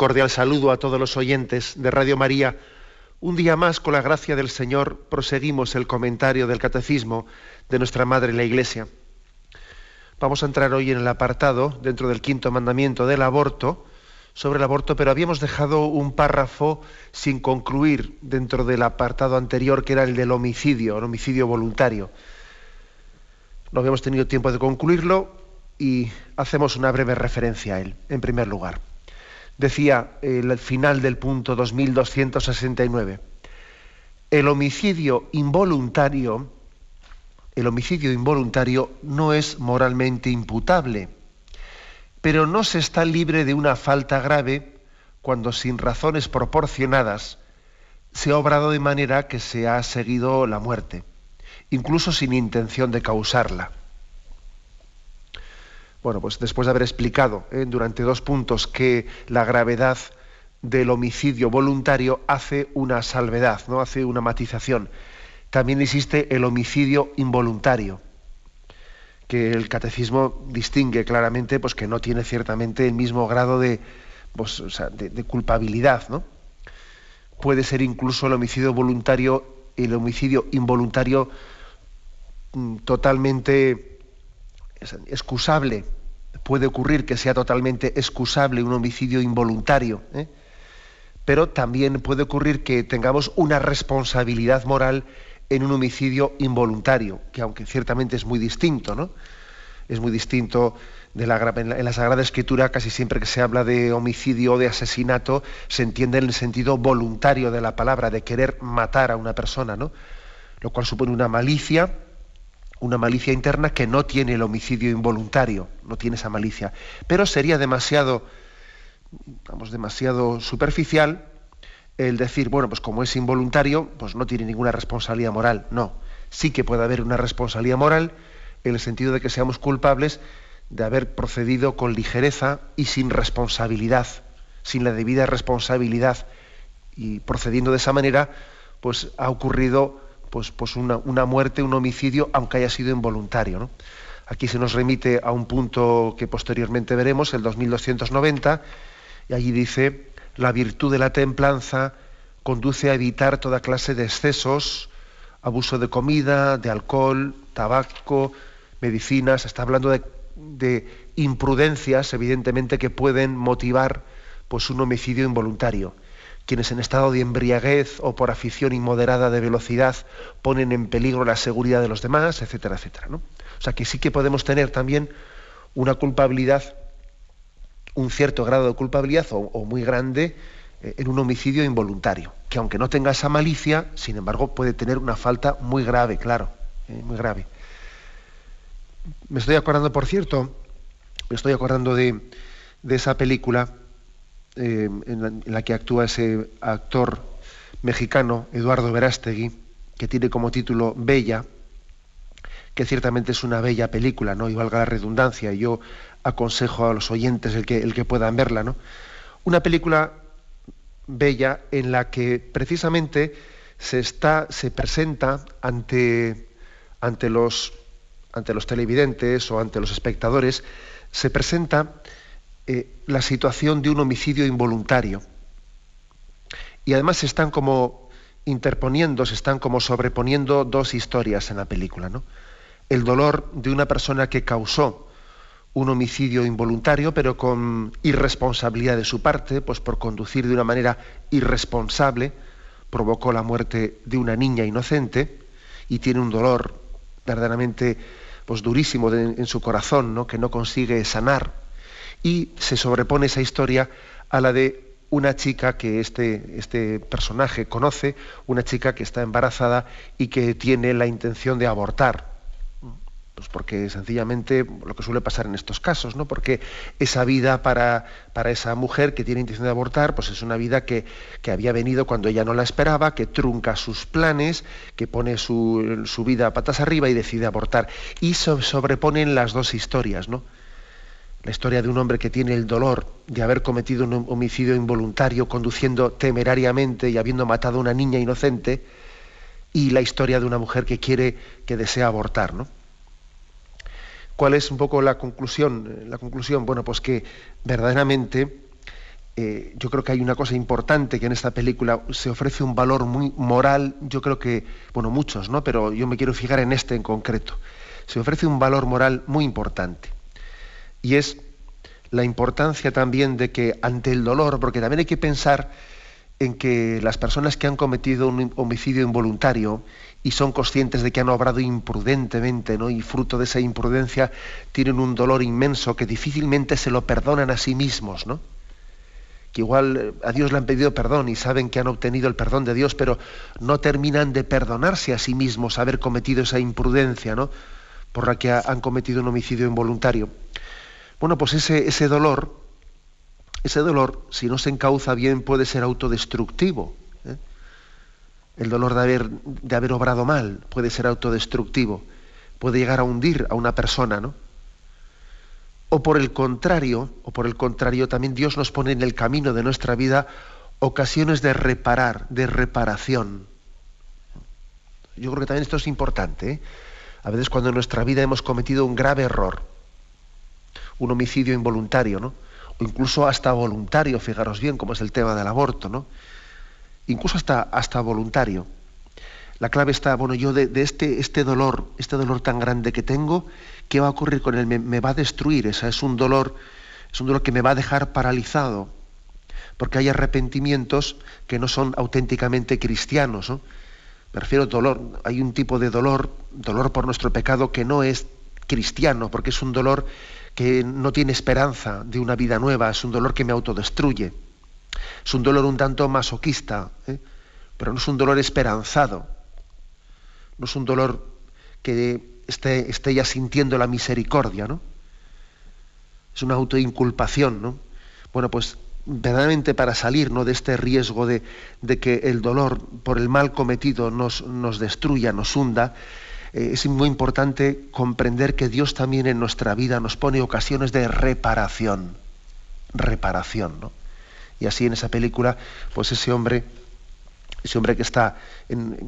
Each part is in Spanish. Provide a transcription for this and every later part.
Cordial saludo a todos los oyentes de Radio María. Un día más, con la gracia del Señor, proseguimos el comentario del Catecismo de nuestra Madre la Iglesia. Vamos a entrar hoy en el apartado, dentro del quinto mandamiento del aborto, sobre el aborto, pero habíamos dejado un párrafo sin concluir dentro del apartado anterior, que era el del homicidio, el homicidio voluntario. No habíamos tenido tiempo de concluirlo y hacemos una breve referencia a él, en primer lugar decía el final del punto 2269. El homicidio involuntario, el homicidio involuntario no es moralmente imputable, pero no se está libre de una falta grave cuando sin razones proporcionadas se ha obrado de manera que se ha seguido la muerte, incluso sin intención de causarla. Bueno, pues después de haber explicado eh, durante dos puntos que la gravedad del homicidio voluntario hace una salvedad, ¿no? hace una matización. También existe el homicidio involuntario, que el catecismo distingue claramente, pues que no tiene ciertamente el mismo grado de, pues, de, culpabilidad, ¿no? Puede ser incluso el homicidio voluntario, el homicidio involuntario mm, totalmente excusable, puede ocurrir que sea totalmente excusable un homicidio involuntario, ¿eh? pero también puede ocurrir que tengamos una responsabilidad moral en un homicidio involuntario, que aunque ciertamente es muy distinto, ¿no? Es muy distinto de la, en la Sagrada Escritura, casi siempre que se habla de homicidio o de asesinato, se entiende en el sentido voluntario de la palabra, de querer matar a una persona, ¿no? Lo cual supone una malicia, una malicia interna que no tiene el homicidio involuntario, no tiene esa malicia. Pero sería demasiado, vamos, demasiado superficial el decir, bueno, pues como es involuntario, pues no tiene ninguna responsabilidad moral. No, sí que puede haber una responsabilidad moral en el sentido de que seamos culpables de haber procedido con ligereza y sin responsabilidad, sin la debida responsabilidad. Y procediendo de esa manera, pues ha ocurrido pues, pues una, muerte, un homicidio, aunque haya sido involuntario. Aquí se nos remite a un punto que posteriormente veremos, el 2290, y allí dice, la virtud de la templanza conduce a evitar toda clase de excesos, abuso de comida, de alcohol, tabaco, medicinas, está hablando de, de imprudencias, evidentemente, que pueden motivar pues, un homicidio involuntario quienes en estado de embriaguez o por afición inmoderada de velocidad ponen en peligro la seguridad de los demás, etcétera, etcétera. ¿no? O sea que sí que podemos tener también una culpabilidad, un cierto grado de culpabilidad o, muy grande eh, en un homicidio involuntario, que aunque no tenga esa malicia, sin embargo puede tener una falta muy grave, claro, eh, muy grave. Me estoy acordando, por cierto, me estoy acordando de, de esa película eh, en, la, que actúa ese actor mexicano, Eduardo Verástegui, que tiene como título Bella, que ciertamente es una bella película, ¿no? Y valga la redundancia, yo aconsejo a los oyentes el que, el que puedan verla, ¿no? Una película bella en la que precisamente se está, se presenta ante, ante los ante los televidentes o ante los espectadores, se presenta eh, la situación de un homicidio involuntario. Y además se están como interponiendo, se están como sobreponiendo dos historias en la película. ¿no? El dolor de una persona que causó un homicidio involuntario, pero con irresponsabilidad de su parte, pues por conducir de una manera irresponsable, provocó la muerte de una niña inocente y tiene un dolor verdaderamente pues durísimo en su corazón, ¿no? que no consigue sanar y se sobrepone esa historia a la de una chica que este, este personaje conoce, una chica que está embarazada y que tiene la intención de abortar. Pues porque sencillamente lo que suele pasar en estos casos, ¿no? Porque esa vida para, para esa mujer que tiene intención de abortar, pues es una vida que, había venido cuando ella no la esperaba, que trunca sus planes, que pone su, su vida patas arriba y decide abortar. Y se sobreponen las dos historias, ¿no? La historia de un hombre que tiene el dolor de haber cometido un homicidio involuntario, conduciendo temerariamente y habiendo matado a una niña inocente, y la historia de una mujer que quiere, que desea abortar, ¿no? ¿Cuál es un poco la conclusión? La conclusión, bueno, pues que verdaderamente eh, yo creo que hay una cosa importante que en esta película se ofrece un valor muy moral, yo creo que, bueno, muchos, ¿no? Pero yo me quiero fijar en este en concreto. Se ofrece un valor moral muy importante. Y es la importancia también de que ante el dolor, porque también hay que pensar en que las personas que han cometido un homicidio involuntario y son conscientes de que han obrado imprudentemente, ¿no? Y fruto de esa imprudencia tienen un dolor inmenso que difícilmente se lo perdonan a sí mismos, ¿no? Que igual eh, a Dios le han pedido perdón y saben que han obtenido el perdón de Dios, pero no terminan de perdonarse a sí mismos haber cometido esa imprudencia, ¿no? Por la que han cometido un homicidio involuntario. Bueno, pues ese, ese dolor, ese dolor, si no se encauza bien, puede ser autodestructivo el dolor de haber, de haber obrado mal puede ser autodestructivo, puede llegar a hundir a una persona, ¿no? O por el contrario, o por el contrario, también Dios nos pone en el camino de nuestra vida ocasiones de reparar, de reparación. Yo creo que también esto es importante. ¿eh? A veces cuando en nuestra vida hemos cometido un grave error, un homicidio involuntario, ¿no? O incluso hasta voluntario, fijaros bien, como es el tema del aborto, ¿no? incluso hasta, hasta voluntario. La clave está, bueno, yo de, este, este dolor, este dolor tan grande que tengo, ¿qué va a ocurrir con él? Me, va a destruir, esa es un dolor, es un dolor que me va a dejar paralizado, porque hay arrepentimientos que no son auténticamente cristianos. ¿no? Me refiero a dolor, hay un tipo de dolor, dolor por nuestro pecado, que no es cristiano, porque es un dolor que no tiene esperanza de una vida nueva, es un dolor que me autodestruye. Es un dolor un tanto masoquista, ¿eh? pero no es un dolor esperanzado. No es un dolor que esté, esté ya sintiendo la misericordia, ¿no? Es una autoinculpación, ¿no? Bueno, pues verdaderamente para salir ¿no? de este riesgo de, que el dolor por el mal cometido nos, nos destruya, nos hunda, eh, es muy importante comprender que Dios también en nuestra vida nos pone ocasiones de reparación. Reparación, ¿no? Y así en esa película, pues ese hombre, ese hombre que está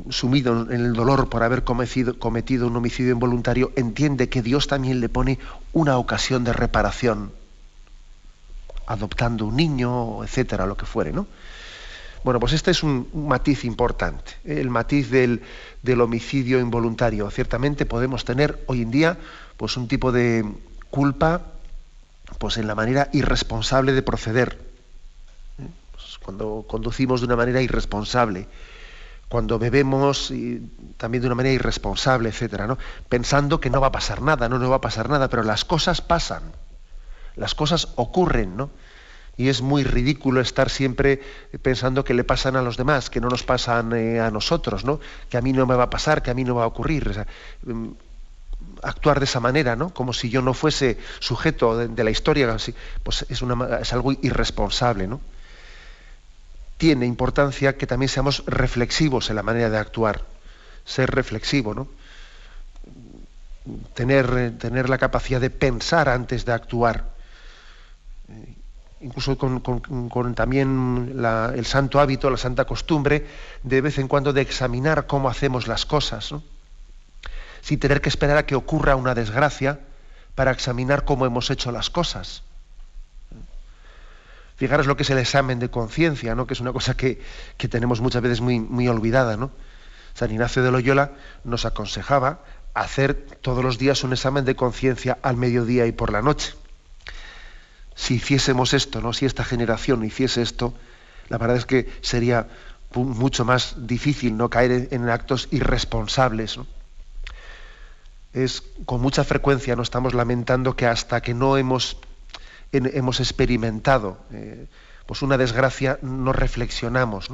sumido en el dolor por haber cometido, cometido un homicidio involuntario, entiende que Dios también le pone una ocasión de reparación, adoptando un niño, etcétera, lo que fuere, ¿no? Bueno, pues este es un, matiz importante, ¿eh? el matiz del, homicidio involuntario. Ciertamente podemos tener hoy en día pues un tipo de culpa pues en la manera irresponsable de proceder cuando conducimos de una manera irresponsable, cuando bebemos y también de una manera irresponsable, etcétera, ¿no? Pensando que no va a pasar nada, no, no va a pasar nada, pero las cosas pasan, las cosas ocurren, ¿no? Y es muy ridículo estar siempre pensando que le pasan a los demás, que no nos pasan eh, a nosotros, ¿no? Que a mí no me va a pasar, que a mí no va a ocurrir. Mm, actuar de esa manera, ¿no? Como si yo no fuese sujeto de, la historia, pues es, es algo irresponsable, ¿no? tiene importancia que también seamos reflexivos en la manera de actuar. Ser reflexivo, ¿no? Tener, tener la capacidad de pensar antes de actuar. Incluso con, también el santo hábito, la santa costumbre, de vez en cuando de examinar cómo hacemos las cosas, sin tener que esperar a que ocurra una desgracia para examinar cómo hemos hecho las cosas. Fijaros lo que es el examen de conciencia, ¿no? que es una cosa que, tenemos muchas veces muy, muy olvidada. ¿no? San Ignacio de Loyola nos aconsejaba hacer todos los días un examen de conciencia al mediodía y por la noche. Si hiciésemos esto, ¿no? si esta generación hiciese esto, la verdad es que sería mucho más difícil no caer en actos irresponsables. Es con mucha frecuencia nos estamos lamentando que hasta que no hemos hemos experimentado eh, pues una desgracia, no reflexionamos.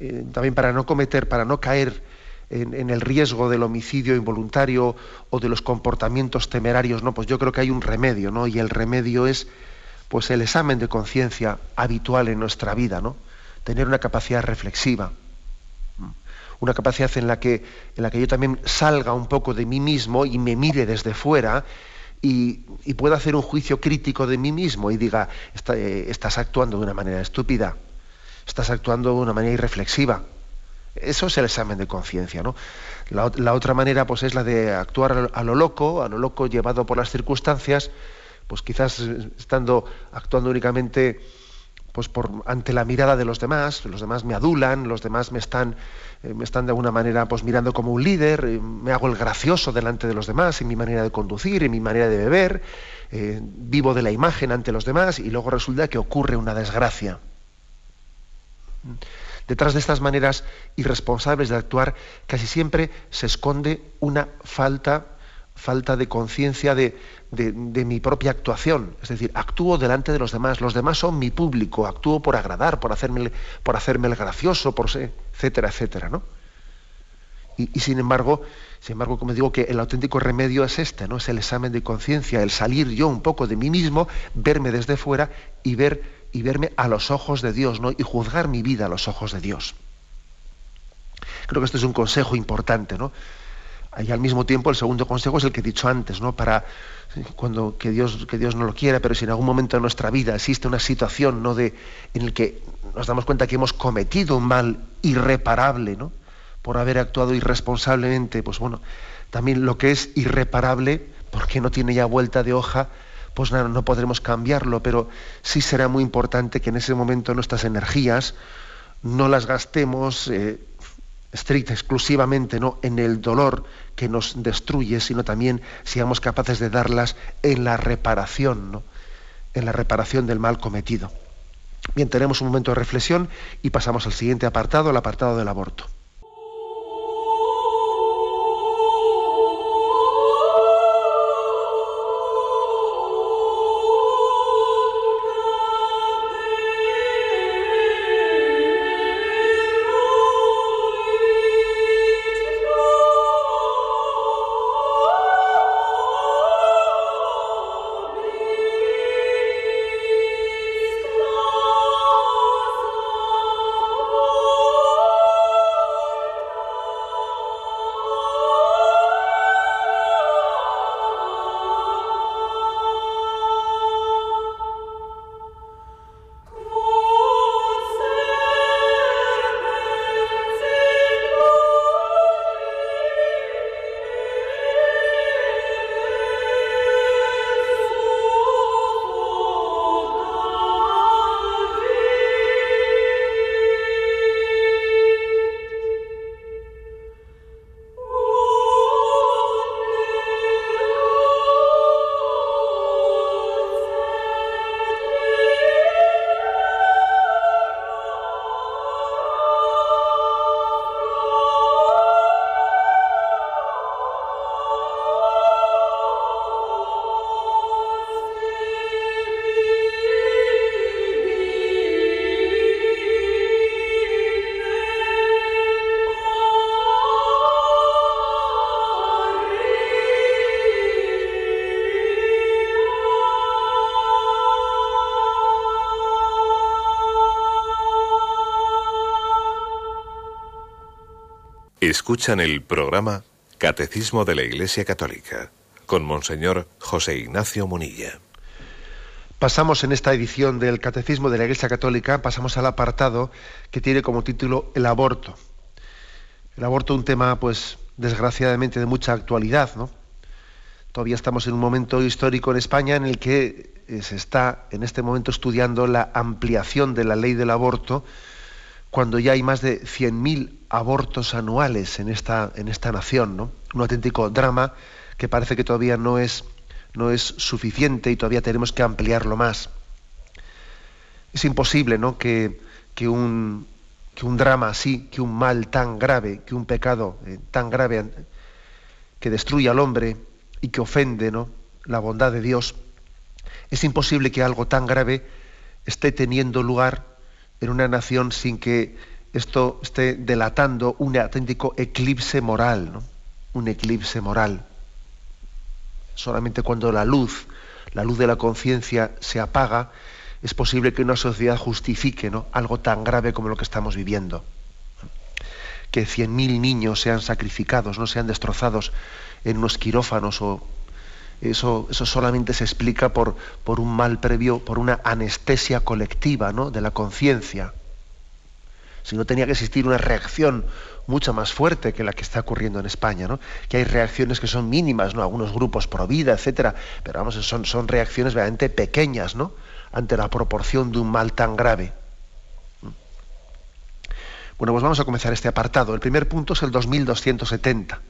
Eh, también para no cometer, para no caer en, el riesgo del homicidio involuntario o de los comportamientos temerarios, no, pues yo creo que hay un remedio, ¿no? Y el remedio es pues el examen de conciencia habitual en nuestra vida, ¿no? Tener una capacidad reflexiva, una capacidad en la que, en la que yo también salga un poco de mí mismo y me mire desde fuera y, pueda hacer un juicio crítico de mí mismo y diga, eh, estás actuando de una manera estúpida, estás actuando de una manera irreflexiva eso es el examen de conciencia, ¿no? La, otra manera, pues, es la de actuar a lo loco, a lo loco llevado por las circunstancias, pues quizás estando actuando únicamente pues por ante la mirada de los demás, los demás me adulan, los demás me están, eh, me están de alguna manera pues mirando como un líder, eh, me hago el gracioso delante de los demás en mi manera de conducir, en mi manera de beber, eh, vivo de la imagen ante los demás y luego resulta que ocurre una desgracia. Detrás de estas maneras irresponsables de actuar casi siempre se esconde una falta, falta de conciencia de, mi propia actuación. Es decir, actúo delante de los demás, los demás son mi público, actúo por agradar, por hacerme, por hacerme el gracioso, por ser, etcétera, etcétera. ¿no? Y, sin embargo, sin embargo, como digo, que el auténtico remedio es este, ¿no? Es el examen de conciencia, el salir yo un poco de mí mismo, verme desde fuera y ver y verme a los ojos de Dios, ¿no? Y juzgar mi vida a los ojos de Dios. Creo que este es un consejo importante, ¿no? Y al mismo tiempo el segundo consejo es el que he dicho antes, ¿no? Para cuando que Dios, que Dios no lo quiera, pero si en algún momento de nuestra vida existe una situación ¿no? de, en el que nos damos cuenta que hemos cometido un mal irreparable, ¿no? por haber actuado irresponsablemente, pues bueno, también lo que es irreparable, porque no tiene ya vuelta de hoja, pues no, no podremos cambiarlo, pero sí será muy importante que en ese momento nuestras energías no las gastemos eh, estricta, exclusivamente ¿no? en el dolor que nos destruye, sino también seamos capaces de darlas en la reparación, ¿no? en la reparación del mal cometido. Bien, tenemos un momento de reflexión y pasamos al siguiente apartado, el apartado del aborto. Escuchan el programa Catecismo de la Iglesia Católica con Monseñor José Ignacio Munilla. Pasamos en esta edición del Catecismo de la Iglesia Católica, pasamos al apartado que tiene como título el aborto. El aborto un tema, pues, desgraciadamente de mucha actualidad, ¿no? Todavía estamos en un momento histórico en España en el que eh, se está en este momento estudiando la ampliación de la ley del aborto cuando ya hay más de 100.000 abortos anuales en esta, en esta nación, ¿no? Un auténtico drama que parece que todavía no es, no es suficiente y todavía tenemos que ampliarlo más. Es imposible ¿no? que, que, un, que un drama así, que un mal tan grave, que un pecado eh, tan grave que destruye al hombre y que ofende ¿no? la bondad de Dios, es imposible que algo tan grave esté teniendo lugar en una nación sin que esto esté delatando un auténtico eclipse moral, ¿no? un eclipse moral. Solamente cuando la luz, la luz de la conciencia se apaga, es posible que una sociedad justifique ¿no? algo tan grave como lo que estamos viviendo. Que cien mil niños sean sacrificados, no sean destrozados en unos quirófanos o eso, eso solamente se explica por, por, un mal previo, por una anestesia colectiva ¿no? de la conciencia. Si no tenía que existir una reacción mucho más fuerte que la que está ocurriendo en España, ¿no? Que hay reacciones que son mínimas, ¿no? Algunos grupos pro vida, etcétera, pero vamos, son, son reacciones realmente pequeñas, ¿no? Ante la proporción de un mal tan grave. Bueno, pues vamos a comenzar este apartado. El primer punto es el 2270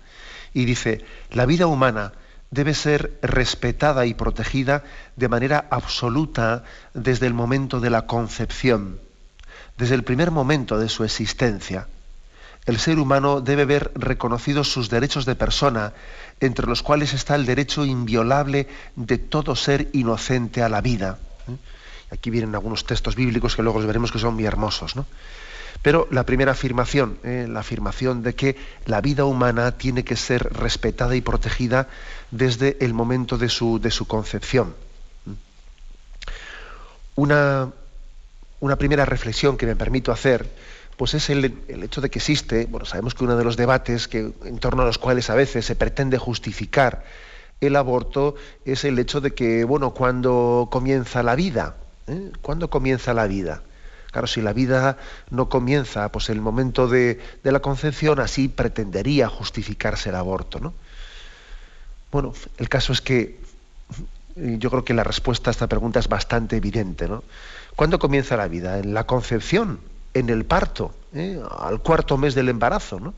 y dice, la vida humana debe ser respetada y protegida de manera absoluta desde el momento de la concepción, desde el primer momento de su existencia el ser humano debe ver reconocidos sus derechos de persona, entre los cuales está el derecho inviolable de todo ser inocente a la vida. ¿eh? Aquí vienen algunos textos bíblicos que luego veremos que son muy hermosos. ¿no? Pero la primera afirmación, ¿eh? la afirmación de que la vida humana tiene que ser respetada y protegida desde el momento de su, de su concepción. Una, una primera reflexión que me permito hacer pues es el, hecho de que existe, bueno, sabemos que uno de los debates que, en torno a los cuales a veces se pretende justificar el aborto es el hecho de que, bueno, cuando comienza la vida, ¿eh? ¿cuándo comienza la vida? Claro, si la vida no comienza, pues el momento de, de, la concepción, así pretendería justificarse el aborto, ¿no? Bueno, el caso es que yo creo que la respuesta a esta pregunta es bastante evidente, ¿no? ¿Cuándo comienza la vida? ¿En la concepción? en el parto, ¿eh? al cuarto mes del embarazo, ¿no?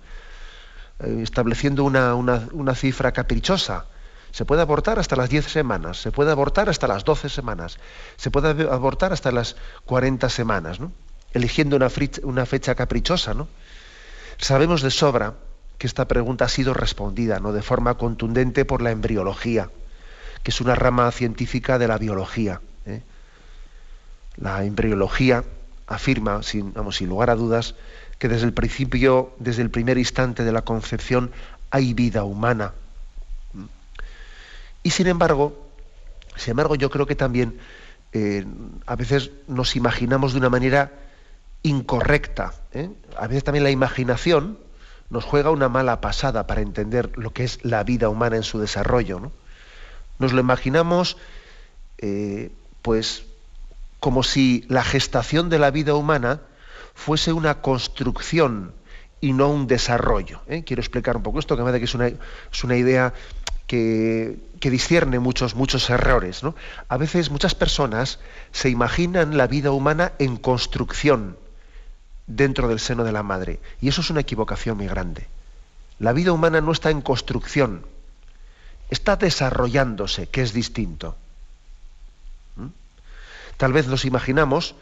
Eh, estableciendo una, una, cifra caprichosa. Se puede abortar hasta las 10 semanas, se puede abortar hasta las 12 semanas, se puede abortar hasta las 40 semanas, ¿no? eligiendo una, una fecha caprichosa. ¿no? Sabemos de sobra que esta pregunta ha sido respondida ¿no? de forma contundente por la embriología, que es una rama científica de la biología. ¿eh? La embriología afirma, sin, sin lugar a dudas, que desde el principio, desde el primer instante de la concepción, hay vida humana. Y sin embargo, sin embargo, yo creo que también eh, a veces nos imaginamos de una manera incorrecta. ¿eh? A veces también la imaginación nos juega una mala pasada para entender lo que es la vida humana en su desarrollo. Nos lo imaginamos, eh, pues, como si la gestación de la vida humana fuese una construcción y no un desarrollo. ¿eh? Quiero explicar un poco esto, que me parece que es una, es una idea que, que, discierne muchos, muchos errores. A veces muchas personas se imaginan la vida humana en construcción dentro del seno de la madre. Y eso es una equivocación muy grande. La vida humana no está en construcción, está desarrollándose, que es distinto. Tal vez nos imaginamos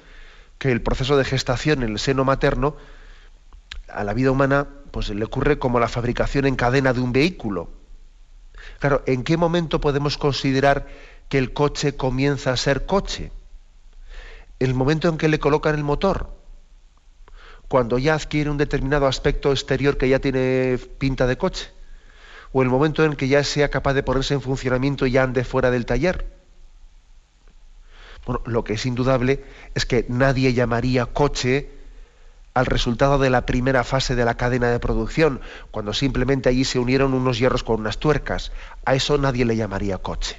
que el proceso de gestación en el seno materno a la vida humana pues le ocurre como la fabricación en cadena de un vehículo. Claro, ¿en qué momento podemos considerar que el coche comienza a ser coche? El momento en que le colocan el motor, cuando ya adquiere un determinado aspecto exterior que ya tiene pinta de coche, o el momento en que ya sea capaz de ponerse en funcionamiento y ya ande fuera del taller. Bueno, lo que es indudable es que nadie llamaría coche al resultado de la primera fase de la cadena de producción, cuando simplemente allí se unieron unos hierros con unas tuercas. A eso nadie le llamaría coche.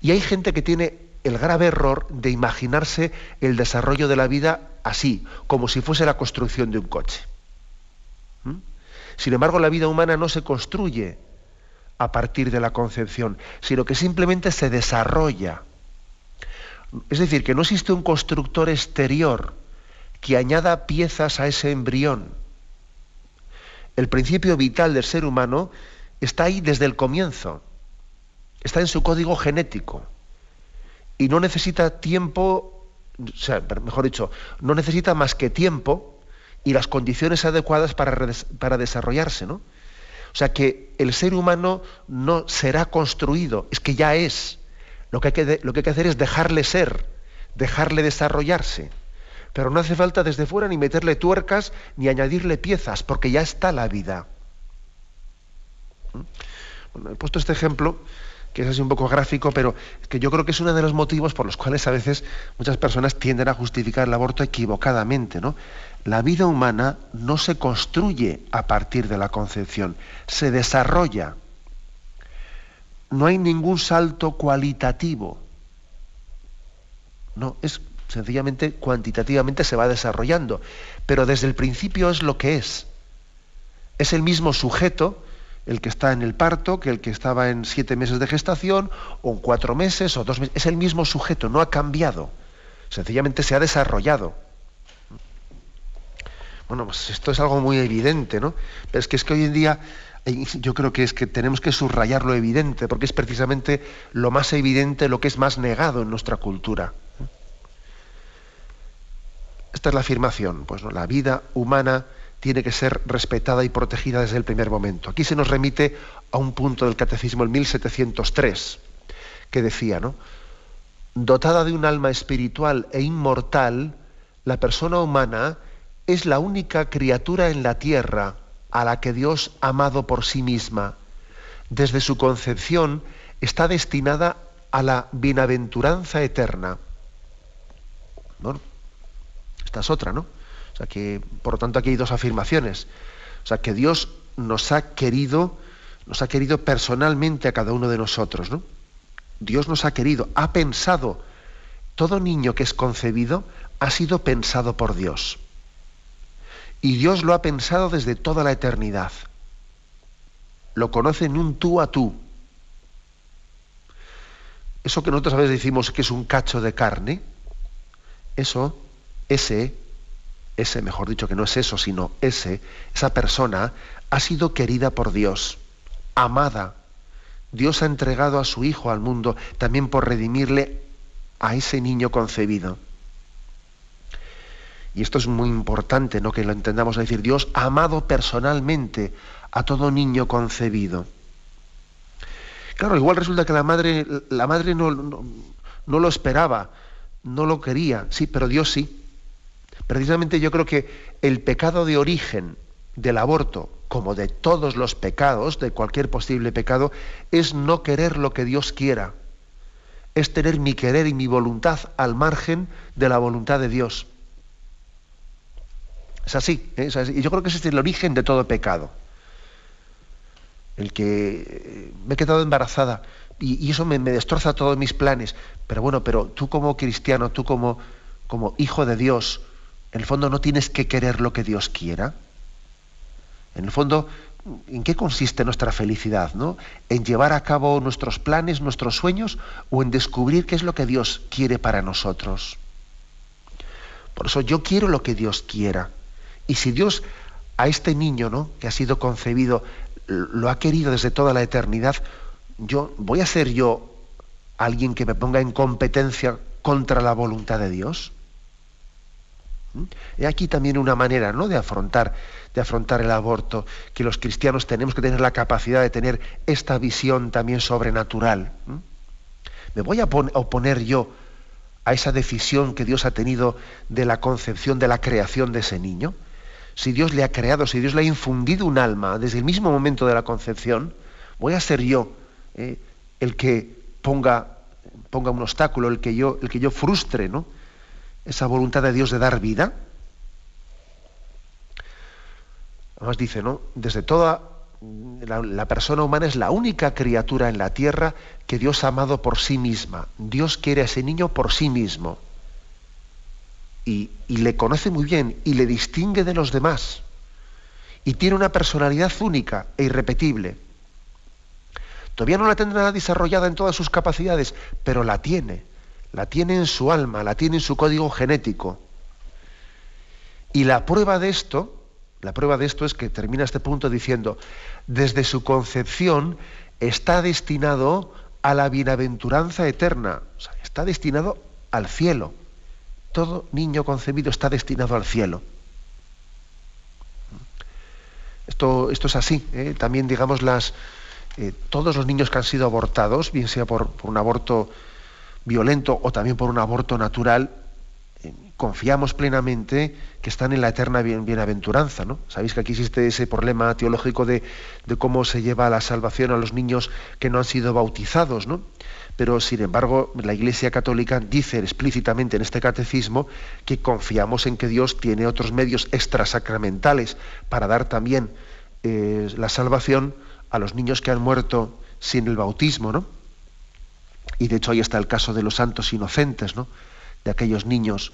Y hay gente que tiene el grave error de imaginarse el desarrollo de la vida así, como si fuese la construcción de un coche. ¿Mm? Sin embargo, la vida humana no se construye a partir de la concepción, sino que simplemente se desarrolla es decir, que no existe un constructor exterior que añada piezas a ese embrión. El principio vital del ser humano está ahí desde el comienzo, está en su código genético y no necesita tiempo, o sea, mejor dicho, no necesita más que tiempo y las condiciones adecuadas para, desarrollarse, ¿no? O sea que el ser humano no será construido, es que ya es. Lo que, hay que, lo que hay que hacer es dejarle ser, dejarle desarrollarse. Pero no hace falta desde fuera ni meterle tuercas ni añadirle piezas, porque ya está la vida. ¿Mm? Bueno, he puesto este ejemplo que es así un poco gráfico, pero que yo creo que es uno de los motivos por los cuales a veces muchas personas tienden a justificar el aborto equivocadamente. ¿no? La vida humana no se construye a partir de la concepción, se desarrolla. No hay ningún salto cualitativo. No, es sencillamente cuantitativamente se va desarrollando, pero desde el principio es lo que es. Es el mismo sujeto el que está en el parto que el que estaba en siete meses de gestación, o en cuatro meses, o dos meses. Es el mismo sujeto, no ha cambiado. Sencillamente se ha desarrollado. Bueno, pues esto es algo muy evidente, ¿no? Pero es que es que hoy en día yo creo que es que tenemos que subrayar lo evidente, porque es precisamente lo más evidente, lo que es más negado en nuestra cultura. Esta es la afirmación, pues ¿no? la vida humana tiene que ser respetada y protegida desde el primer momento. Aquí se nos remite a un punto del Catecismo, el 1703, que decía, ¿no? Dotada de un alma espiritual e inmortal, la persona humana es la única criatura en la tierra a la que Dios ha amado por sí misma. Desde su concepción está destinada a la bienaventuranza eterna. Esta es otra, ¿no? Que, por lo tanto, aquí hay dos afirmaciones. O sea, que Dios nos ha querido, nos ha querido personalmente a cada uno de nosotros, ¿no? Dios nos ha querido, ha pensado. Todo niño que es concebido ha sido pensado por Dios. Y Dios lo ha pensado desde toda la eternidad. Lo conoce en un tú a tú. Eso que nosotros a veces decimos que es un cacho de carne, eso, ese ese, mejor dicho, que no es eso, sino ese, esa persona ha sido querida por Dios, amada. Dios ha entregado a su Hijo al mundo también por redimirle a ese niño concebido. Y esto es muy importante, ¿no? Que lo entendamos a decir, Dios ha amado personalmente a todo niño concebido. Claro, igual resulta que la madre, la madre no, no lo esperaba, no lo quería, sí, pero Dios sí. Precisamente yo creo que el pecado de origen del aborto, como de todos los pecados, de cualquier posible pecado, es no querer lo que Dios quiera. Es tener mi querer y mi voluntad al margen de la voluntad de Dios. Es así, ¿eh? Y yo creo que ese es el origen de todo pecado. El que eh, me he quedado embarazada y, eso me, destroza todos mis planes. Pero bueno, pero tú como cristiano, tú como, como hijo de Dios, en el fondo no tienes que querer lo que Dios quiera. En el fondo, ¿en qué consiste nuestra felicidad? ¿no? ¿En llevar a cabo nuestros planes, nuestros sueños o en descubrir qué es lo que Dios quiere para nosotros? Por eso yo quiero lo que Dios quiera. Y si Dios a este niño ¿no? que ha sido concebido lo ha querido desde toda la eternidad, yo voy a ser yo alguien que me ponga en competencia contra la voluntad de Dios. Y aquí también una manera ¿no? de, afrontar, de afrontar el aborto, que los cristianos tenemos que tener la capacidad de tener esta visión también sobrenatural. ¿Me voy a oponer yo a esa decisión que Dios ha tenido de la concepción, de la creación de ese niño? Si Dios le ha creado, si Dios le ha infundido un alma desde el mismo momento de la concepción, ¿voy a ser yo eh, el que ponga, ponga un obstáculo, el que yo, el que yo frustre, ¿no? Esa voluntad de Dios de dar vida. Además dice, ¿no? Desde toda la, persona humana es la única criatura en la tierra que Dios ha amado por sí misma. Dios quiere a ese niño por sí mismo. Y, y le conoce muy bien y le distingue de los demás. Y tiene una personalidad única e irrepetible. Todavía no la tendrá desarrollada en todas sus capacidades, pero la tiene la tiene en su alma, la tiene en su código genético. Y la prueba de esto, la prueba de esto es que termina este punto diciendo, desde su concepción está destinado a la bienaventuranza eterna, está destinado al cielo. Todo niño concebido está destinado al cielo. Esto, esto es así. ¿eh? También, digamos, las, eh, todos los niños que han sido abortados, bien sea por, por un aborto violento o también por un aborto natural, confiamos plenamente que están en la eterna bienaventuranza. ¿no? Sabéis que aquí existe ese problema teológico de, cómo se lleva la salvación a los niños que no han sido bautizados, ¿no? Pero sin embargo, la Iglesia Católica dice explícitamente en este catecismo que confiamos en que Dios tiene otros medios extrasacramentales para dar también eh, la salvación a los niños que han muerto sin el bautismo, ¿no? Y de hecho ahí está el caso de los santos inocentes, ¿no? De aquellos niños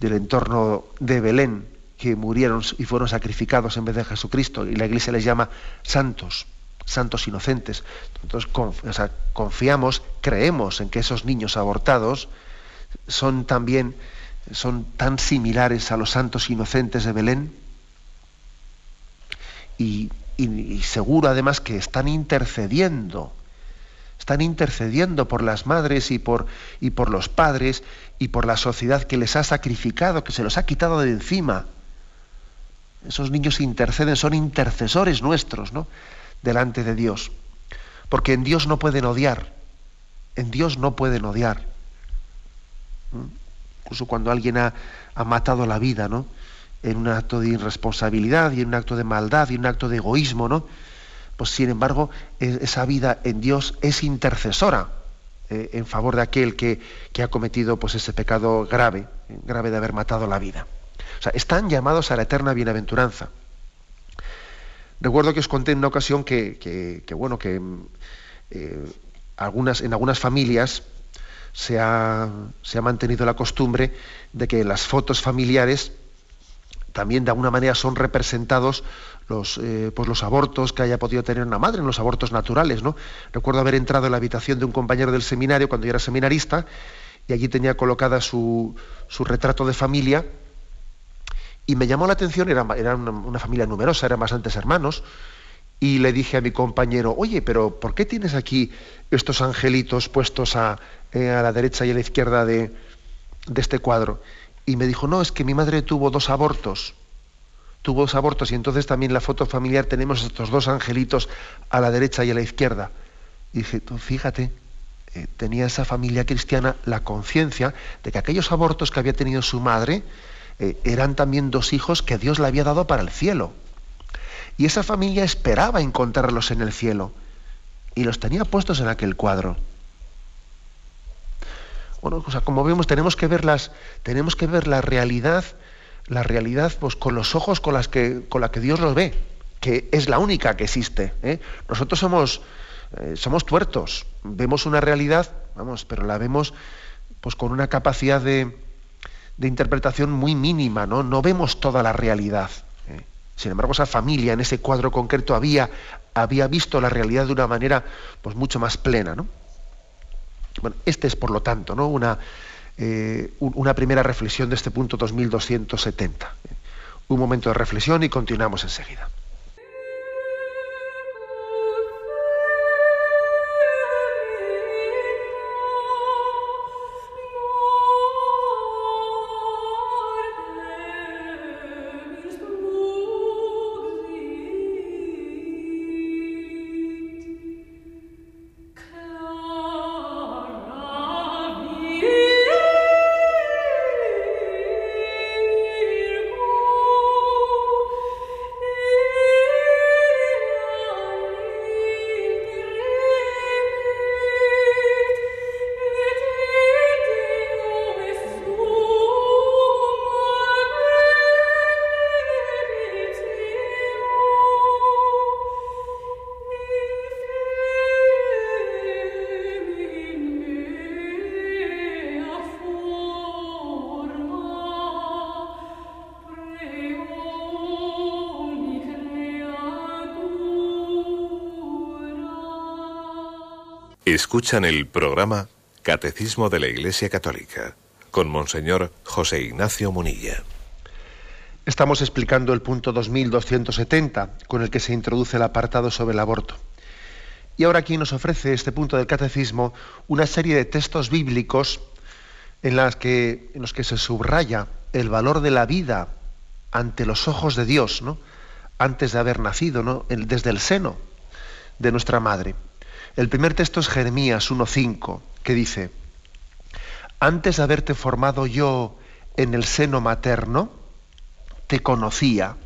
del entorno de Belén que murieron y fueron sacrificados en vez de Jesucristo y la Iglesia les llama santos, santos inocentes. Entonces confiamos, creemos en que esos niños abortados son también son tan similares a los santos inocentes de Belén y, y seguro además que están intercediendo están intercediendo por las madres y por, y por los padres y por la sociedad que les ha sacrificado, que se los ha quitado de encima. Esos niños interceden, son intercesores nuestros, ¿no? Delante de Dios. Porque en Dios no pueden odiar. En Dios no pueden odiar. ¿Mm? Incluso cuando alguien ha, ha matado la vida, ¿no? En un acto de irresponsabilidad y en un acto de maldad y en un acto de egoísmo, ¿no? Pues sin embargo e, esa vida en Dios es intercesora eh, en favor de aquel que, ha cometido pues ese pecado grave, eh, grave de haber matado la vida. O sea, están llamados a la eterna bienaventuranza. Recuerdo que os conté en una ocasión que, bueno, que eh, algunas, en algunas familias se ha, se ha mantenido la costumbre de que las fotos familiares también de alguna manera son representados los, eh, pues los abortos que haya podido tener una madre, en los abortos naturales. ¿no? Recuerdo haber entrado en la habitación de un compañero del seminario cuando yo era seminarista y allí tenía colocada su, su retrato de familia y me llamó la atención, era, era una, familia numerosa, eran bastantes hermanos, y le dije a mi compañero, oye, pero ¿por qué tienes aquí estos angelitos puestos a, eh, a la derecha y a la izquierda de, de este cuadro? Y me dijo, no, es que mi madre tuvo dos abortos tuvo dos abortos y entonces también la foto familiar tenemos estos dos angelitos a la derecha y a la izquierda. Y dije, tú fíjate, eh, tenía esa familia cristiana la conciencia de que aquellos abortos que había tenido su madre eh, eran también dos hijos que Dios le había dado para el cielo. Y esa familia esperaba encontrarlos en el cielo y los tenía puestos en aquel cuadro. Bueno, o sea, como vemos, tenemos que ver tenemos que ver la realidad la realidad pues, con los ojos con, las que, con la que Dios los ve, que es la única que existe. ¿eh? Nosotros somos, eh, somos tuertos, vemos una realidad, vamos, pero la vemos pues, con una capacidad de, de interpretación muy mínima, ¿no? No vemos toda la realidad. ¿eh? Sin embargo, esa familia en ese cuadro concreto había, había visto la realidad de una manera pues, mucho más plena. ¿no? Bueno, este es, por lo tanto, una, eh, una primera reflexión de este punto 2270. Un momento de reflexión y continuamos enseguida. Escuchan el programa Catecismo de la Iglesia Católica con Monseñor José Ignacio Munilla. Estamos explicando el punto 2270 con el que se introduce el apartado sobre el aborto. Y ahora aquí nos ofrece este punto del catecismo una serie de textos bíblicos en, en los que se subraya el valor de la vida ante los ojos de Dios, ¿no? antes de haber nacido, ¿no? desde el seno de nuestra madre. El primer texto es Jeremías 1.5, que dice, antes de haberte formado yo en el seno materno, te conocía.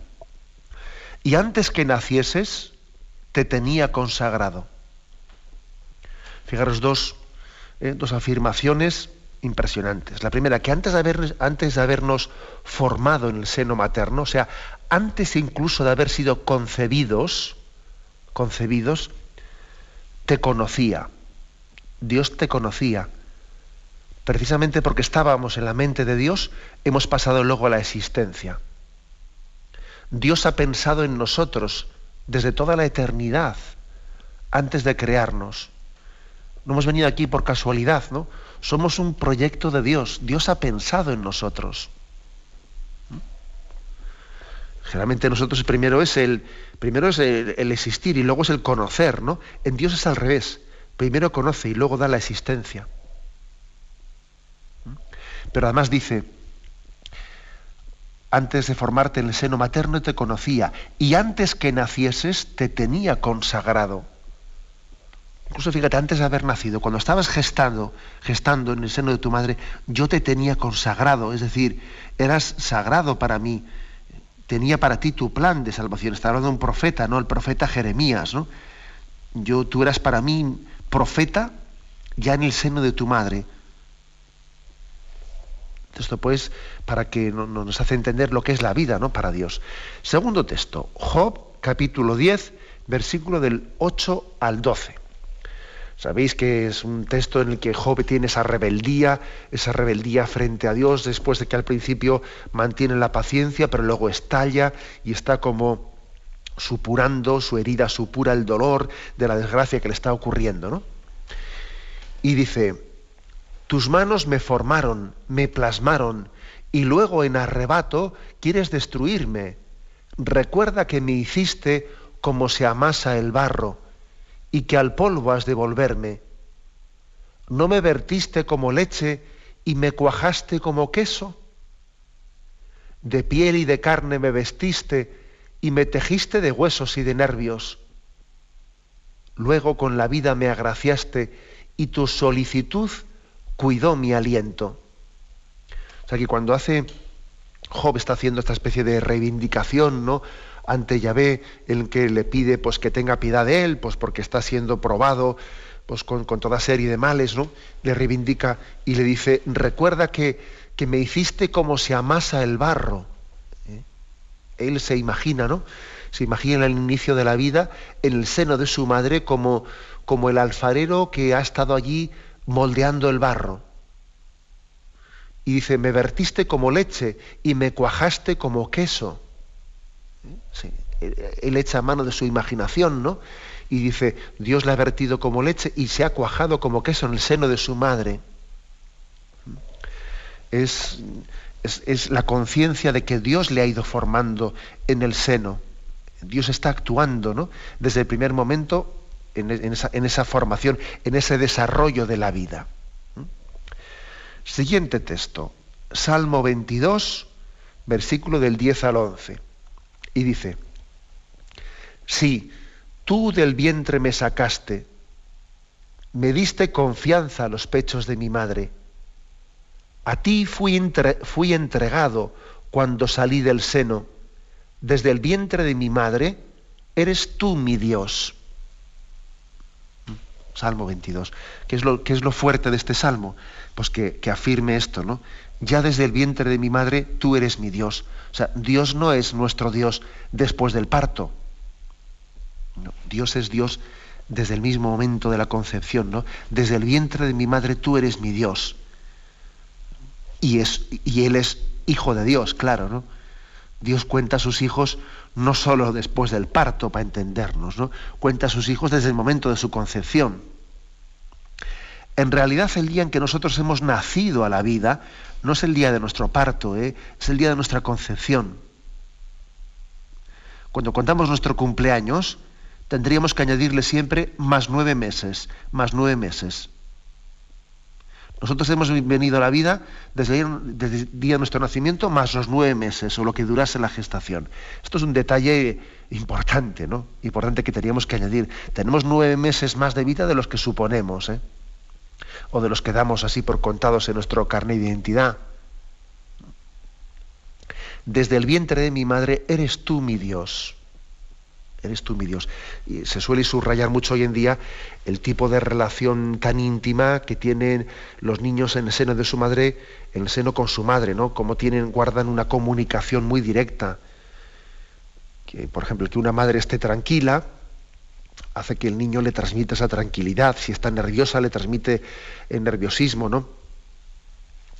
Y antes que nacieses, te tenía consagrado. Fijaros dos, eh, dos afirmaciones impresionantes. La primera, que antes de, antes de habernos formado en el seno materno, o sea, antes incluso de haber sido concebidos, concebidos, te conocía. Dios te conocía. Precisamente porque estábamos en la mente de Dios, hemos pasado luego a la existencia. Dios ha pensado en nosotros desde toda la eternidad, antes de crearnos. No hemos venido aquí por casualidad, ¿no? Somos un proyecto de Dios. Dios ha pensado en nosotros. Generalmente nosotros primero es el primero es el, existir y luego es el conocer, ¿no? En Dios es al revés. Primero conoce y luego da la existencia. Pero además dice, antes de formarte en el seno materno te conocía y antes que nacieses te tenía consagrado. Incluso fíjate, antes de haber nacido, cuando estabas gestando, gestando en el seno de tu madre, yo te tenía consagrado, es decir, eras sagrado para mí, tenía para ti tu plan de salvación. Estaba hablando un profeta, ¿no? El profeta Jeremías, ¿no? Yo, tú eras para mí profeta ya en el seno de tu madre. Esto pues para que nos hace entender lo que es la vida, ¿no? Para Dios. Segundo texto, Job capítulo 10, versículo del 8 al 12. Sabéis que es un texto en el que Job tiene esa rebeldía, esa rebeldía frente a Dios, después de que al principio mantiene la paciencia, pero luego estalla y está como supurando su herida, supura el dolor de la desgracia que le está ocurriendo. ¿no? Y dice, tus manos me formaron, me plasmaron, y luego en arrebato quieres destruirme. Recuerda que me hiciste como se amasa el barro y que al polvo has de volverme. ¿No me vertiste como leche y me cuajaste como queso? De piel y de carne me vestiste y me tejiste de huesos y de nervios. Luego con la vida me agraciaste y tu solicitud cuidó mi aliento. O sea que cuando hace Job está haciendo esta especie de reivindicación, ¿no? Ante Yahvé el que le pide pues que tenga piedad de él, pues porque está siendo probado pues con, toda serie de males, ¿no? Le reivindica y le dice, recuerda que, que me hiciste como se amasa el barro. ¿eh? Él se imagina, ¿no? Se imagina el inicio de la vida en el seno de su madre como, como el alfarero que ha estado allí moldeando el barro. Y dice, me vertiste como leche y me cuajaste como queso. Él echa mano de su imaginación, ¿no? Y dice, Dios le ha vertido como leche y se ha cuajado como queso en el seno de su madre. Es, es, la conciencia de que Dios le ha ido formando en el seno. Dios está actuando, ¿no? Desde el primer momento en, esa, en esa formación, en ese desarrollo de la vida. Siguiente texto, Salmo 22, versículo del 10 al 11. Y dice, sí, tú del vientre me sacaste, me diste confianza a los pechos de mi madre. A ti fui, entregado cuando salí del seno. Desde el vientre de mi madre, eres tú mi Dios. Salmo 22. ¿Qué es lo, fuerte de este salmo? Pues que, afirme esto, ¿no? Ya desde el vientre de mi madre, tú eres mi Dios. O sea, Dios no es nuestro Dios después del parto. Dios es Dios desde el mismo momento de la concepción, ¿no? Desde el vientre de mi madre, tú eres mi Dios. Y, es, y Él es hijo de Dios, claro, ¿no? Dios cuenta a sus hijos no solo después del parto, para entendernos, ¿no? Cuenta a sus hijos desde el momento de su concepción. En realidad el día en que nosotros hemos nacido a la vida no es el día de nuestro parto, ¿eh? es el día de nuestra concepción. Cuando contamos nuestro cumpleaños, tendríamos que añadirle siempre más nueve meses, más nueve meses. Nosotros hemos venido a la vida desde el, día de nuestro nacimiento más los nueve meses o lo que durase la gestación. Esto es un detalle importante, ¿no? Importante que teníamos que añadir. Tenemos nueve meses más de vida de los que suponemos, ¿eh? O de los que damos así por contados en nuestro carnet de identidad. desde el vientre de mi madre eres tú mi Dios. Eres tú mi Dios. Y se suele subrayar mucho hoy en día el tipo de relación tan íntima que tienen los niños en el seno de su madre, en el seno con su madre, ¿no? Como tienen, guardan una comunicación muy directa. Que, por ejemplo, que una madre esté tranquila, hace que el niño le transmita esa tranquilidad. Si está nerviosa, le transmite el nerviosismo, ¿no?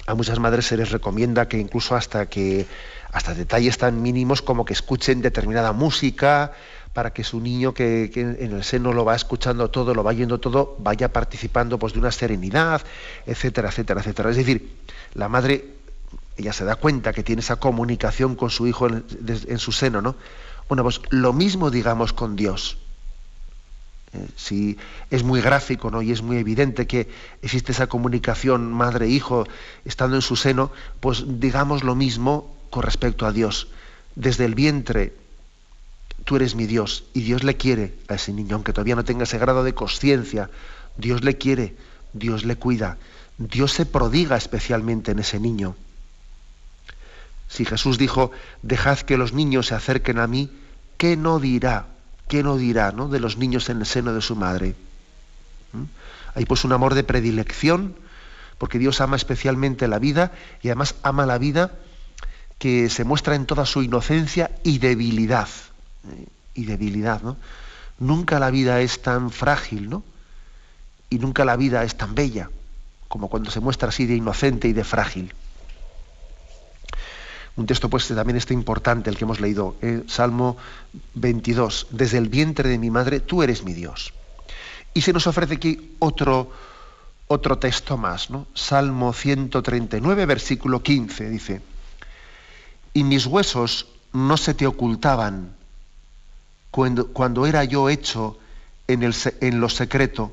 A muchas madres se les recomienda que incluso hasta que hasta detalles tan mínimos como que escuchen determinada música para que su niño que, en el seno lo va escuchando todo, lo va yendo todo, vaya participando pues de una serenidad, etcétera, etcétera, etcétera. Es decir, la madre ella se da cuenta que tiene esa comunicación con su hijo en, en su seno, ¿no? Bueno, pues lo mismo digamos con Dios. Eh, si es muy gráfico ¿no? y es muy evidente que existe esa comunicación madre-hijo estando en su seno, pues digamos lo mismo con respecto a Dios. Desde el vientre, tú eres mi Dios y Dios le quiere a ese niño, aunque todavía no tenga ese grado de conciencia, Dios le quiere, Dios le cuida, Dios se prodiga especialmente en ese niño. Si Jesús dijo, dejad que los niños se acerquen a mí, ¿qué no dirá ¿qué no dirá ¿no? de los niños en el seno de su madre? ¿Mm? Hay pues un amor de predilección, porque Dios ama especialmente la vida y además ama la vida que se muestra en toda su inocencia y debilidad. ¿eh? Y debilidad, ¿no? Nunca la vida es tan frágil, ¿no? Y nunca la vida es tan bella como cuando se muestra así de inocente y de frágil. Un texto pues también está importante, el que hemos leído, eh, Salmo 22, desde el vientre de mi madre, tú eres mi Dios. Y se nos ofrece aquí otro, otro texto más, ¿no? Salmo 139, versículo 15, dice, y mis huesos no se te ocultaban cuando, cuando era yo hecho en, el, en lo secreto,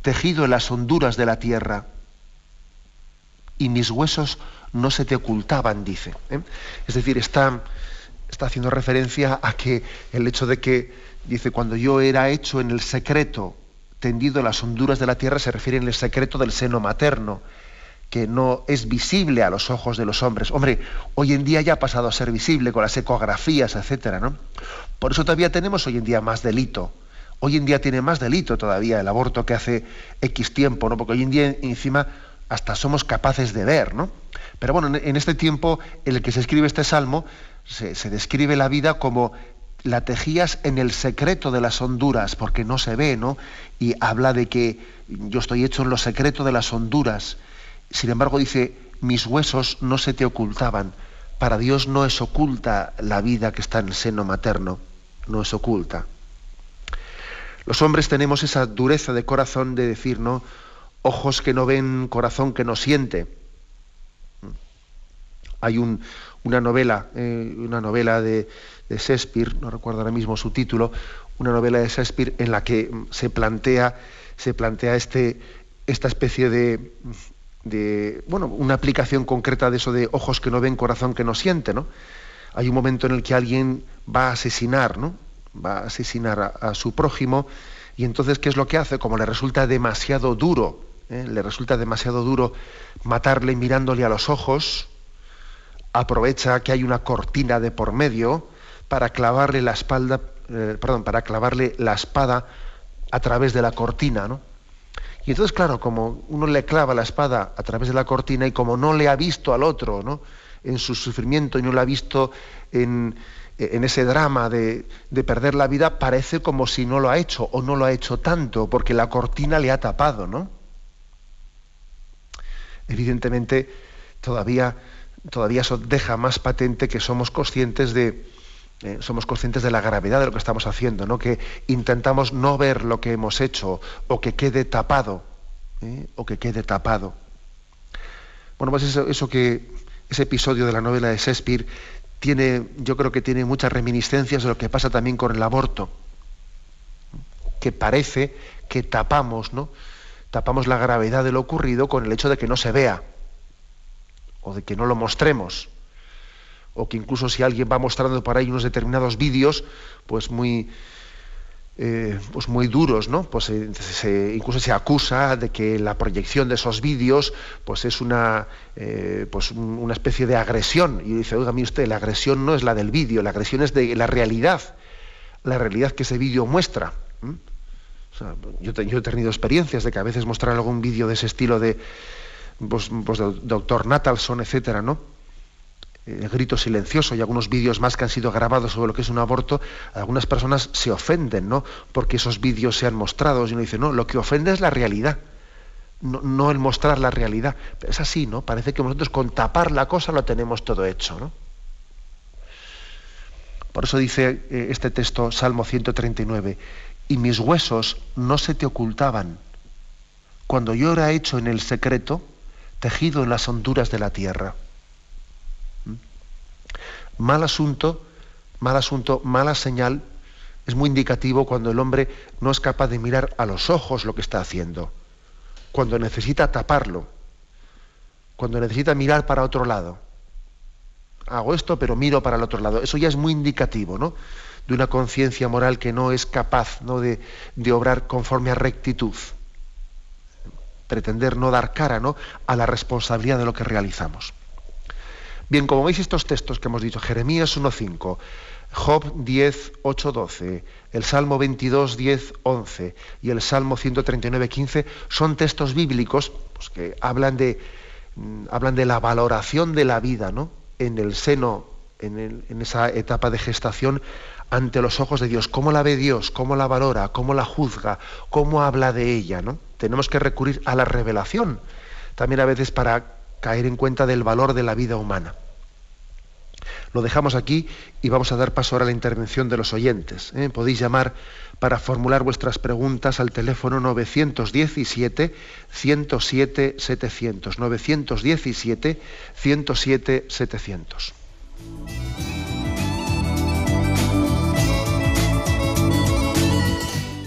tejido en las honduras de la tierra, y mis huesos no se te ocultaban, dice. ¿eh? Es decir, está, está haciendo referencia a que el hecho de que, dice, cuando yo era hecho en el secreto, tendido en las honduras de la tierra, se refiere en el secreto del seno materno, que no es visible a los ojos de los hombres. Hombre, hoy en día ya ha pasado a ser visible con las ecografías, etcétera, ¿no? Por eso todavía tenemos hoy en día más delito. Hoy en día tiene más delito todavía el aborto que hace X tiempo, ¿no? Porque hoy en día encima hasta somos capaces de ver, ¿no? Pero bueno, en este tiempo en el que se escribe este salmo, se, describe la vida como la tejías en el secreto de las honduras, porque no se ve, ¿no? Y habla de que yo estoy hecho en lo secreto de las honduras. Sin embargo, dice, mis huesos no se te ocultaban. Para Dios no es oculta la vida que está en el seno materno, no es oculta. Los hombres tenemos esa dureza de corazón de decir, ¿no? Ojos que no ven, corazón que no siente. Hay una novela, eh, una novela de, Shakespeare, no recuerdo ahora mismo su título, una novela de Shakespeare en la que se plantea, se plantea este, esta especie de, de, bueno, una aplicación concreta de eso de ojos que no ven, corazón que no siente, ¿no? Hay un momento en el que alguien va a asesinar, ¿no? Va a asesinar a, su prójimo y entonces, ¿qué es lo que hace? Como le resulta demasiado duro, ¿eh? le resulta demasiado duro matarle mirándole a los ojos, aprovecha que hay una cortina de por medio para clavarle la espalda, eh, perdón, para clavarle la espada a través de la cortina, ¿no? Y entonces, claro, como uno le clava la espada a través de la cortina y como no le ha visto al otro, ¿no? En su sufrimiento y no le ha visto en, ese drama de, de, perder la vida, parece como si no lo ha hecho o no lo ha hecho tanto, porque la cortina le ha tapado, ¿no? Evidentemente, todavía todavía eso deja más patente que somos conscientes de, eh, somos conscientes de la gravedad de lo que estamos haciendo, ¿no? que intentamos no ver lo que hemos hecho o que quede tapado, ¿eh? o que quede tapado. Bueno, pues eso, eso, que ese episodio de la novela de Shakespeare tiene, yo creo que tiene muchas reminiscencias de lo que pasa también con el aborto, que parece que tapamos, ¿no? Tapamos la gravedad de lo ocurrido con el hecho de que no se vea o de que no lo mostremos, o que incluso si alguien va mostrando por ahí unos determinados vídeos, pues muy eh, pues muy duros, ¿no? Pues se, incluso se acusa de que la proyección de esos vídeos pues es una, eh, pues una especie de agresión. Y dice, oiga, mire usted, la agresión no es la del vídeo, la agresión es de la realidad, la realidad que ese vídeo muestra. yo, he tenido experiencias de que a veces mostrar algún vídeo de ese estilo de, doctor Natalson, etcétera, ¿no? el grito silencioso y algunos vídeos más que han sido grabados sobre lo que es un aborto, algunas personas se ofenden, ¿no? Porque esos vídeos sean mostrados y uno dice, no, lo que ofende es la realidad, no, el mostrar la realidad. Pero es así, ¿no? Parece que nosotros con tapar la cosa lo tenemos todo hecho, ¿no? Por eso dice eh, este texto, Salmo 139, y mis huesos no se te ocultaban cuando yo era hecho en el secreto, tejido en las honduras de la tierra mal asunto, mal asunto, mala señal, es muy indicativo cuando el hombre no es capaz de mirar a los ojos lo que está haciendo, cuando necesita taparlo, cuando necesita mirar para otro lado. Hago esto, pero miro para el otro lado. Eso ya es muy indicativo, ¿no? De una conciencia moral que no es capaz ¿no? De, de, obrar conforme a rectitud. Pretender no dar cara ¿no? a la responsabilidad de lo que realizamos. Bien, como veis estos textos que hemos dicho, Jeremías 1.5, Job 10, 8, 12, el Salmo 22, 10, 11 y el Salmo 139, 15, son textos bíblicos pues, que hablan de, mm, hablan de la valoración de la vida ¿no? en el seno, en, en esa etapa de gestación, ante los ojos de Dios. ¿Cómo la ve Dios? ¿Cómo la valora? ¿Cómo la juzga? ¿Cómo habla de ella? ¿no? Tenemos que recurrir a la revelación, también a veces para caer en cuenta del valor de la vida humana. Lo dejamos aquí y vamos a dar paso ahora a la intervención de los oyentes. ¿eh? Podéis llamar para formular vuestras preguntas al teléfono 917 107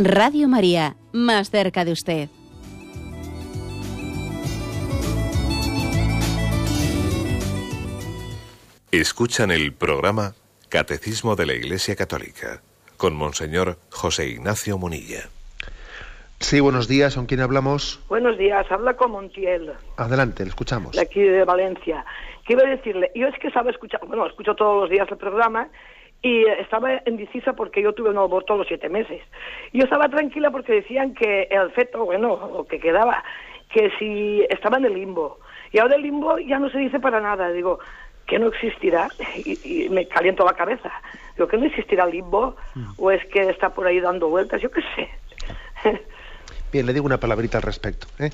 Radio María, más cerca de usted. Escuchan el programa Catecismo de la Iglesia Católica, con Monseñor José Ignacio Munilla. Sí, buenos días, ¿con quién hablamos? Buenos días, habla con Montiel. Adelante, le escuchamos. De aquí de Valencia. Quiero decirle, yo es que estaba escuchando, bueno, escucho todos los días el programa y estaba indecisa porque yo tuve un aborto a los siete meses. Yo estaba tranquila porque decían que el feto, bueno, lo que quedaba, que si estaba en el limbo. Y ahora el limbo ya no se dice para nada. Digo, que no existirá, y, me caliento la cabeza, digo que no existirá limbo, mm. o es que está por ahí dando vueltas, yo qué sé. Bien, le digo una palabrita al respecto. ¿eh?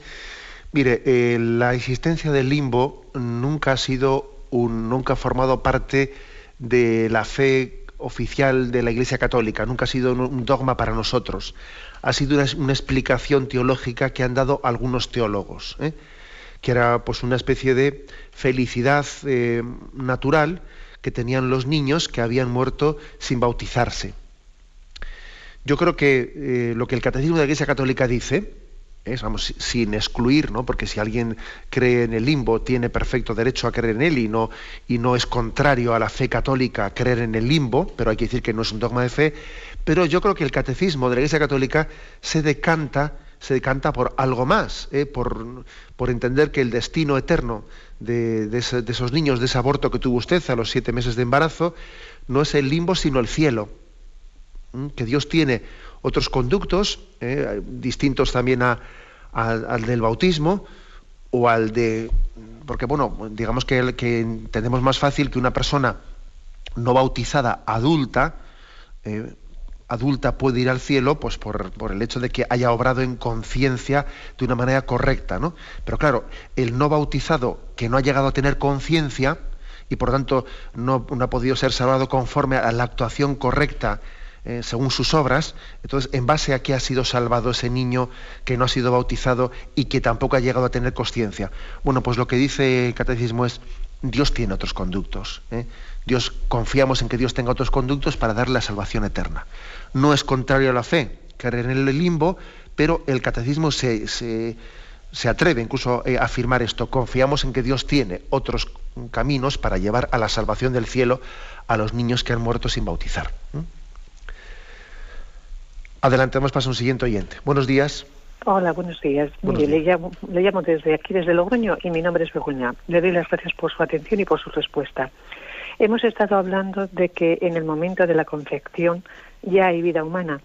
Mire, eh, la existencia del limbo nunca ha sido un, nunca ha formado parte de la fe oficial de la Iglesia Católica, nunca ha sido un dogma para nosotros. Ha sido una, explicación teológica que han dado algunos teólogos. ¿eh? que era pues una especie de felicidad eh, natural que tenían los niños que habían muerto sin bautizarse. Yo creo que eh, lo que el Catecismo de la Iglesia Católica dice, sin excluir, ¿no? porque si alguien cree en el limbo, tiene perfecto derecho a creer en él y no, y no es contrario a la fe católica creer en el limbo, pero hay que decir que no es un dogma de fe, pero yo creo que el Catecismo de la Iglesia Católica se decanta se decanta por algo más, ¿eh? por, entender que el destino eterno de, esos niños, de ese aborto que tuvo usted a los siete meses de embarazo, no es el limbo, sino el cielo. Que Dios tiene otros conductos, ¿eh? distintos también al del bautismo, o al de porque bueno, digamos que, que entendemos más fácil que una persona no bautizada adulta eh, adulta puede ir al cielo pues por, por, el hecho de que haya obrado en conciencia de una manera correcta, ¿no? Pero claro, el no bautizado que no ha llegado a tener conciencia y por tanto no, no, ha podido ser salvado conforme a la actuación correcta eh, según sus obras, entonces, ¿en base a qué ha sido salvado ese niño que no ha sido bautizado y que tampoco ha llegado a tener conciencia? Bueno, pues lo que dice el catecismo es, Dios tiene otros conductos. ¿eh? Dios, confiamos en que Dios tenga otros conductos para darle la salvación eterna. No es contrario a la fe, caer en el limbo, pero el catecismo se, se, atreve incluso eh, a afirmar esto. Confiamos en que Dios tiene otros caminos para llevar a la salvación del cielo a los niños que han muerto sin bautizar. Adelantemos para un siguiente oyente. Buenos días. Hola, buenos días. Buenos Mire, días. Le, llamo, le llamo desde aquí, desde Logroño, y mi nombre es Begoña. Le doy las gracias por su atención y por su respuesta. Hemos estado hablando de que en el momento de la concepción ya hay vida humana,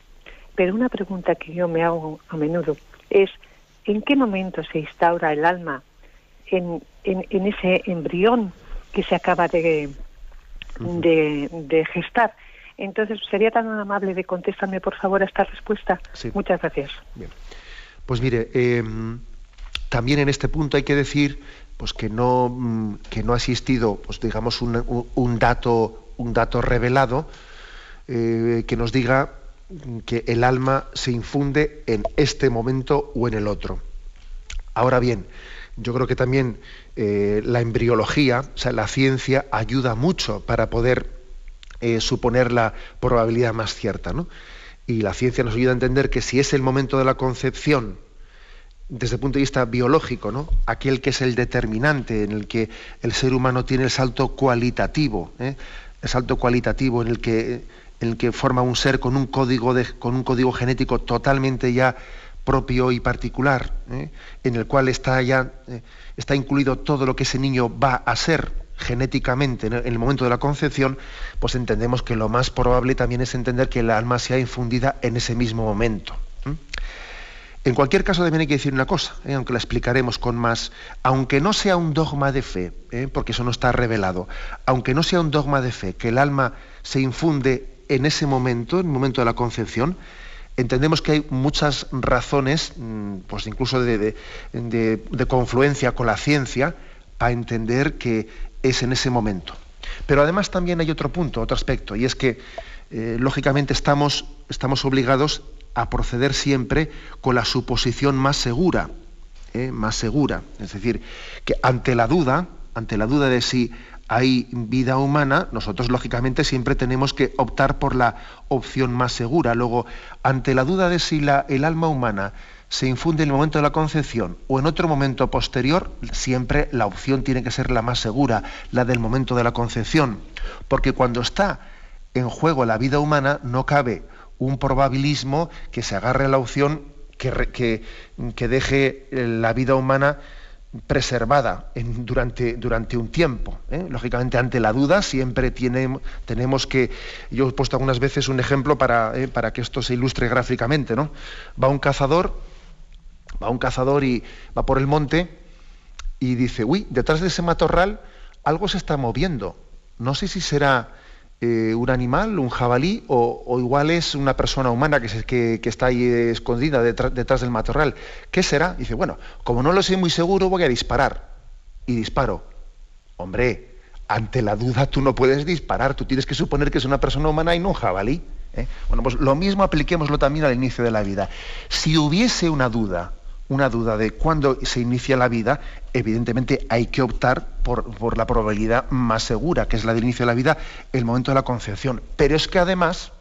pero una pregunta que yo me hago a menudo es ¿en qué momento se instaura el alma en, en, en ese embrión que se acaba de, de, de gestar? Entonces, ¿sería tan amable de contestarme, por favor, a esta respuesta? Sí. Muchas gracias. Bien. Pues mire, eh, también en este punto hay que decir pues que no, mm, que no ha existido, pues digamos, un, un- un dato, un dato revelado eh, que nos diga que el alma se infunde en este momento o en el otro. Ahora bien, yo creo que también eh, la embriología, o sea, la ciencia, ayuda mucho para poder eh, suponer la probabilidad más cierta. ¿no? Y la ciencia nos ayuda a entender que si es el momento de la concepción, desde el punto de vista biológico, ¿no? aquel que es el determinante, en el que el ser humano tiene el salto cualitativo, ¿eh? el salto cualitativo en el que, el que forma un ser con un código, con un código genético totalmente ya propio y particular, ¿eh? en el cual está ya está incluido todo lo que ese niño va a ser genéticamente en el- en el momento de la concepción, pues entendemos que lo más probable también es entender que el alma sea infundida en ese mismo momento. En cualquier caso también hay que decir una cosa, ¿eh? aunque la explicaremos con más, aunque no sea un dogma de fe, ¿eh? porque eso no está revelado, aunque no sea un dogma de fe, que el alma se infunde en ese momento, en el momento de la concepción, entendemos que hay muchas razones, mm, pues incluso de- de confluencia con la ciencia, para entender que es en ese momento. Pero además también hay otro punto, otro aspecto, y es que eh, lógicamente estamos, estamos obligados a proceder siempre con la suposición más segura, ¿eh? más segura. Es decir, que ante la duda, ante la duda de si hay vida humana, nosotros lógicamente siempre tenemos que optar por la opción más segura. Luego, ante la duda de si la- el alma humana se infunde en el momento de la concepción o en otro momento posterior, siempre la opción tiene que ser la más segura, la del momento de la concepción. Porque cuando está en juego la vida humana, no cabe un probabilismo que se agarre a la opción que, que- deje eh, la vida humana preservada durante, durante un tiempo. ¿eh? Lógicamente, ante la duda siempre tiene- tenemos que... Yo he puesto algunas veces un ejemplo para, eh, para que esto se ilustre gráficamente. ¿no? Va un cazador, va un cazador y va por el monte y dice, uy, detrás de ese matorral algo se está moviendo. No sé si será eh, un animal, un jabalí, o, igual es una persona humana que, está ahí escondida detrás, detrás del matorral. ¿Qué será? Dice, bueno, como no lo sé muy seguro, voy a disparar. Y disparo. Hombre, ante la duda tú no puedes disparar, tú tienes que suponer que es una persona humana y no un jabalí. ¿eh? Bueno, pues lo mismo apliquémoslo también al inicio de la vida. Si hubiese una duda, una duda de cuándo se inicia la vida, evidentemente hay que optar por, por la probabilidad más segura, que es la del inicio de la vida, el momento de la concepción. Pero es que además,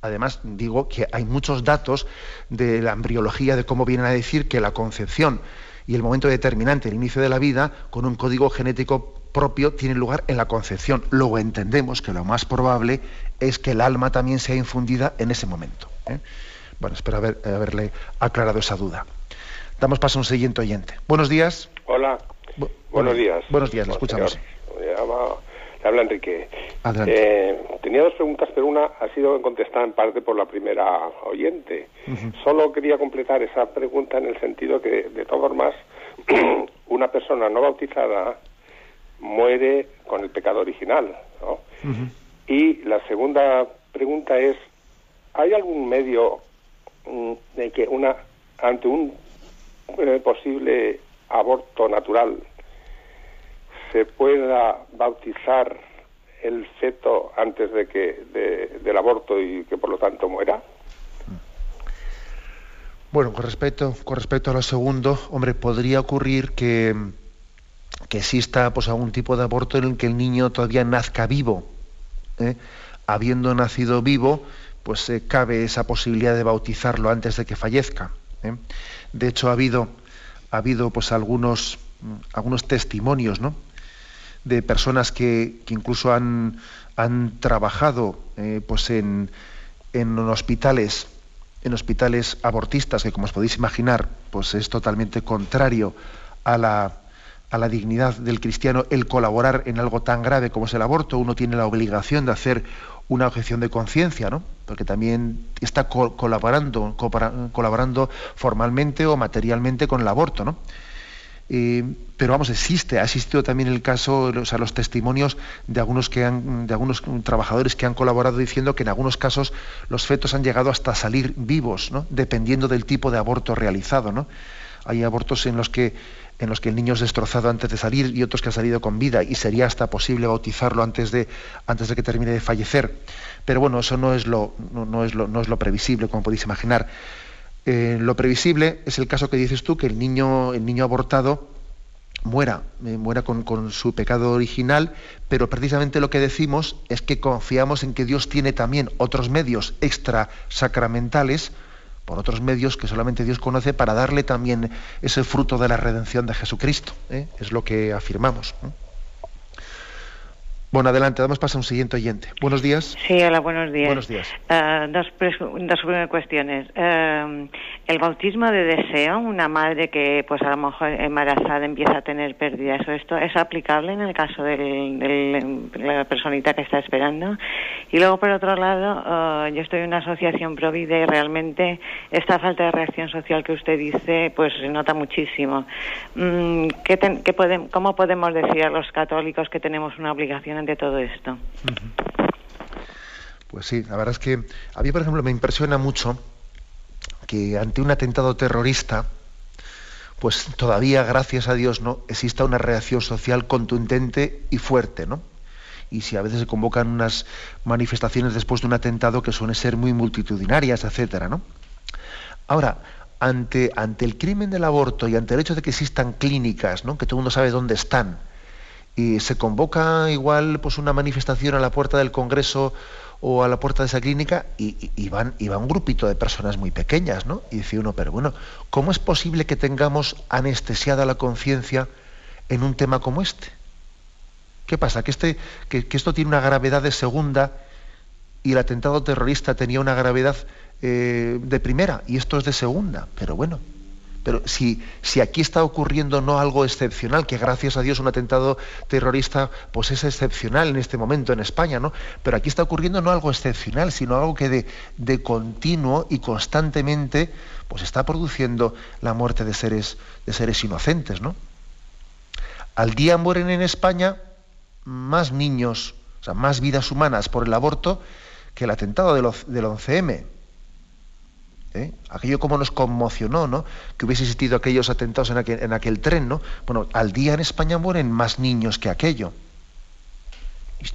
además digo que hay muchos datos de la embriología, de cómo vienen a decir que la concepción y el momento determinante, el inicio de la vida, con un código genético propio, tiene lugar en la concepción. Luego entendemos que lo más probable es que el alma también sea infundida en ese momento. ¿eh? Bueno, espero haber- haberle aclarado esa duda. Damos paso a un siguiente oyente. Buenos días. Hola, Bu- buenos días. Buenos días, le escuchamos. le habla Enrique. Adelante. Eh, tenía dos preguntas, pero una ha sido contestada en parte por la primera oyente. Solo quería completar esa pregunta en el sentido que, de todas formas, una persona no bautizada muere con el pecado original. ¿no? Y la segunda pregunta es, ¿hay algún medio mm, de que una ante un eh, posible aborto natural se pueda bautizar el feto antes de que del aborto y que por lo tanto muera? Bueno, con respecto, con respecto a lo segundo, hombre, podría ocurrir que, que exista pues, algún tipo de aborto en el que el niño todavía nazca vivo. ¿eh? Habiendo nacido vivo, pues eh, cabe esa posibilidad de bautizarlo antes de que fallezca. ¿eh? De hecho, ha habido, ha habido pues, algunos, algunos testimonios ¿no? de personas que, que incluso han, han trabajado pues en, en hospitales en hospitales abortistas, que como os podéis imaginar, pues es totalmente contrario a la, a la dignidad del cristiano el colaborar en algo tan grave como es el aborto. Uno tiene la obligación de hacer una objeción de conciencia, ¿no? Porque también está colaborando, colaborando formalmente o materialmente con el aborto, ¿no? Eh, pero vamos, existe, ha existido también el caso, o sea, los testimonios de algunos, que han, de algunos trabajadores que han colaborado diciendo que en algunos casos los fetos han llegado hasta salir vivos, ¿no? dependiendo del tipo de aborto realizado. ¿no? Hay abortos en los que en los que el niño es destrozado antes de salir y otros que ha salido con vida y sería hasta posible bautizarlo antes de, antes de que termine de fallecer. Pero bueno, eso no es lo, no, es lo, no es lo previsible, como podéis imaginar. Eh, lo previsible es el caso que dices tú, que el niño, el niño abortado muera, eh, muera con, su pecado original, pero precisamente lo que decimos es que confiamos en que Dios tiene también otros medios extra sacramentales, por otros medios que solamente Dios conoce, para darle también ese fruto de la redención de Jesucristo. ¿eh? Es lo que afirmamos. Bueno, adelante, damos paso a un siguiente oyente. Buenos días. Sí, hola, buenos días. Buenos días. Uh, dos, dos cuestiones. Uh, el bautismo de deseo, una madre que pues a lo mejor embarazada empieza a tener pérdidas o esto, ¿es aplicable en el caso de la personita que está esperando? Y luego, por otro lado, uh, yo estoy en una asociación Provide y realmente esta falta de reacción social que usted dice, pues se nota muchísimo. Mm, ¿qué qué podemos, ¿Cómo podemos decir a los católicos que tenemos una obligación de todo esto. Pues sí, la verdad es que a mí, por ejemplo, me impresiona mucho que ante un atentado terrorista, pues todavía, gracias a Dios, ¿no? exista una reacción social contundente y fuerte, ¿no? Y si a veces se convocan unas manifestaciones después de un atentado que suelen ser muy multitudinarias, etcétera, ¿no? Ahora, ante, ante el crimen del aborto y ante el hecho de que existan clínicas, ¿no? que todo el mundo sabe dónde están, y se convoca igual pues una manifestación a la puerta del Congreso o a la puerta de esa clínica y, van, va un grupito de personas muy pequeñas, ¿no? Y dice uno, pero bueno, ¿cómo es posible que tengamos anestesiada la conciencia en un tema como este? ¿Qué pasa? ¿Que, este, que, esto tiene una gravedad de segunda y el atentado terrorista tenía una gravedad eh, de primera y esto es de segunda. Pero bueno, pero si, si aquí está ocurriendo no algo excepcional, que gracias a Dios un atentado terrorista pues es excepcional en este momento en España, ¿no? Pero aquí está ocurriendo no algo excepcional, sino algo que de, de continuo y constantemente pues está produciendo la muerte de seres, de seres inocentes, ¿no? Al día mueren en España más niños, o sea, más vidas humanas por el aborto que el atentado del, del 11M. ¿Eh? Aquello como nos conmocionó, ¿no? Que hubiese existido aquellos atentados en aquel, en aquel tren, ¿no? Bueno, al día en España mueren más niños que aquello.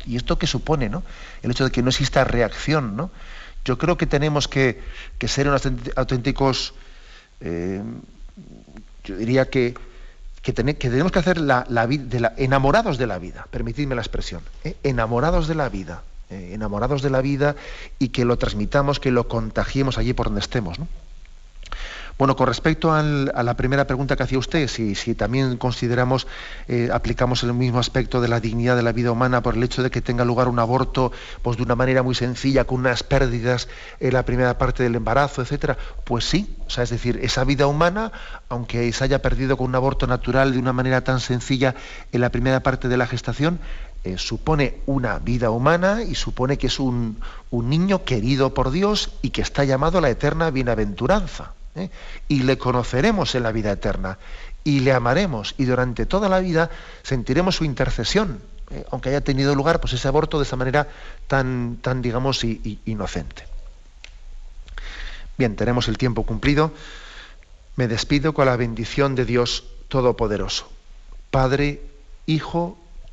¿Y esto qué supone, no? El hecho de que no exista reacción, ¿no? Yo creo que tenemos que, ser unos auténticos, eh, yo diría que, que, tenemos que hacer la, la, enamorados de la vida, permitidme la expresión, ¿eh? enamorados de la vida. Eh, enamorados de la vida y que lo transmitamos, que lo contagiemos allí por donde estemos. Bueno, con respecto a la primera pregunta que hacía usted, si, también consideramos, eh, aplicamos el mismo aspecto de la dignidad de la vida humana por el hecho de que tenga lugar un aborto pues, de una manera muy sencilla, con unas pérdidas en la primera parte del embarazo, etcétera, pues sí, o sea, es decir, esa vida humana, aunque se haya perdido con un aborto natural de una manera tan sencilla en la primera parte de la gestación, eh, supone una vida humana y supone que es un, niño querido por Dios y que está llamado a la eterna bienaventuranza. ¿eh? Y le conoceremos en la vida eterna. y le amaremos y durante toda la vida sentiremos su intercesión, eh, aunque haya tenido lugar pues ese aborto de esa manera tan, tan digamos, inocente. Bien, tenemos el tiempo cumplido. Me despido con la bendición de Dios Todopoderoso, Padre, Hijo